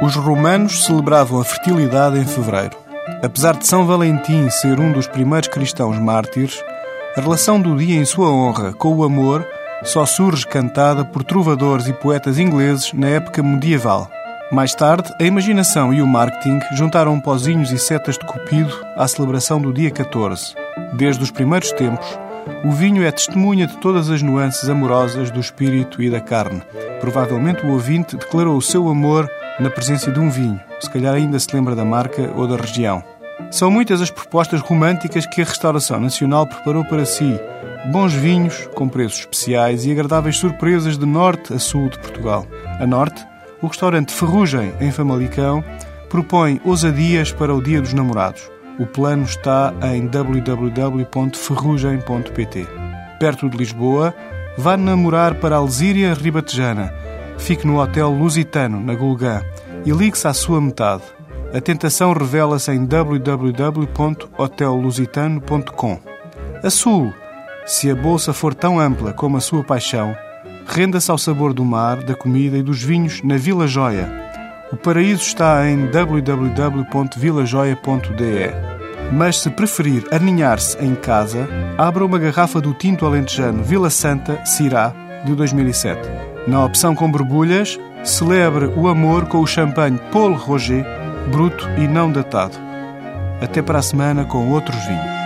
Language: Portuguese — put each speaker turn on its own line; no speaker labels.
Os romanos celebravam a fertilidade em fevereiro. Apesar de São Valentim ser um dos primeiros cristãos mártires, a relação do dia em sua honra com o amor só surge cantada por trovadores e poetas ingleses na época medieval. Mais tarde, a imaginação e o marketing juntaram pozinhos e setas de cupido à celebração do dia 14. Desde os primeiros tempos, o vinho é testemunha de todas as nuances amorosas do espírito e da carne. Provavelmente o ouvinte declarou o seu amor na presença de um vinho. Se calhar ainda se lembra da marca ou da região. São muitas as propostas românticas que a Restauração Nacional preparou para si. Bons vinhos, com preços especiais e agradáveis surpresas de norte a sul de Portugal. A norte, o restaurante Ferrugem, em Famalicão, propõe ousadias para o Dia dos Namorados. O plano está em www.ferrugem.pt. Perto de Lisboa, vá namorar para Alzíria Ribatejana. Fique no Hotel Lusitano, na Gulgã, e ligue-se à sua metade. A tentação revela-se em www.hotellusitano.com. A Sul, se a bolsa for tão ampla como a sua paixão, renda-se ao sabor do mar, da comida e dos vinhos na Vila Joia o paraíso está em www.vilajoia.de. Mas se preferir aninhar-se em casa, abra uma garrafa do tinto alentejano Vila Santa Cirá de 2007. Na opção com borbulhas, celebre o amor com o champanhe Paul Roger, bruto e não datado. Até para a semana com outros vinhos.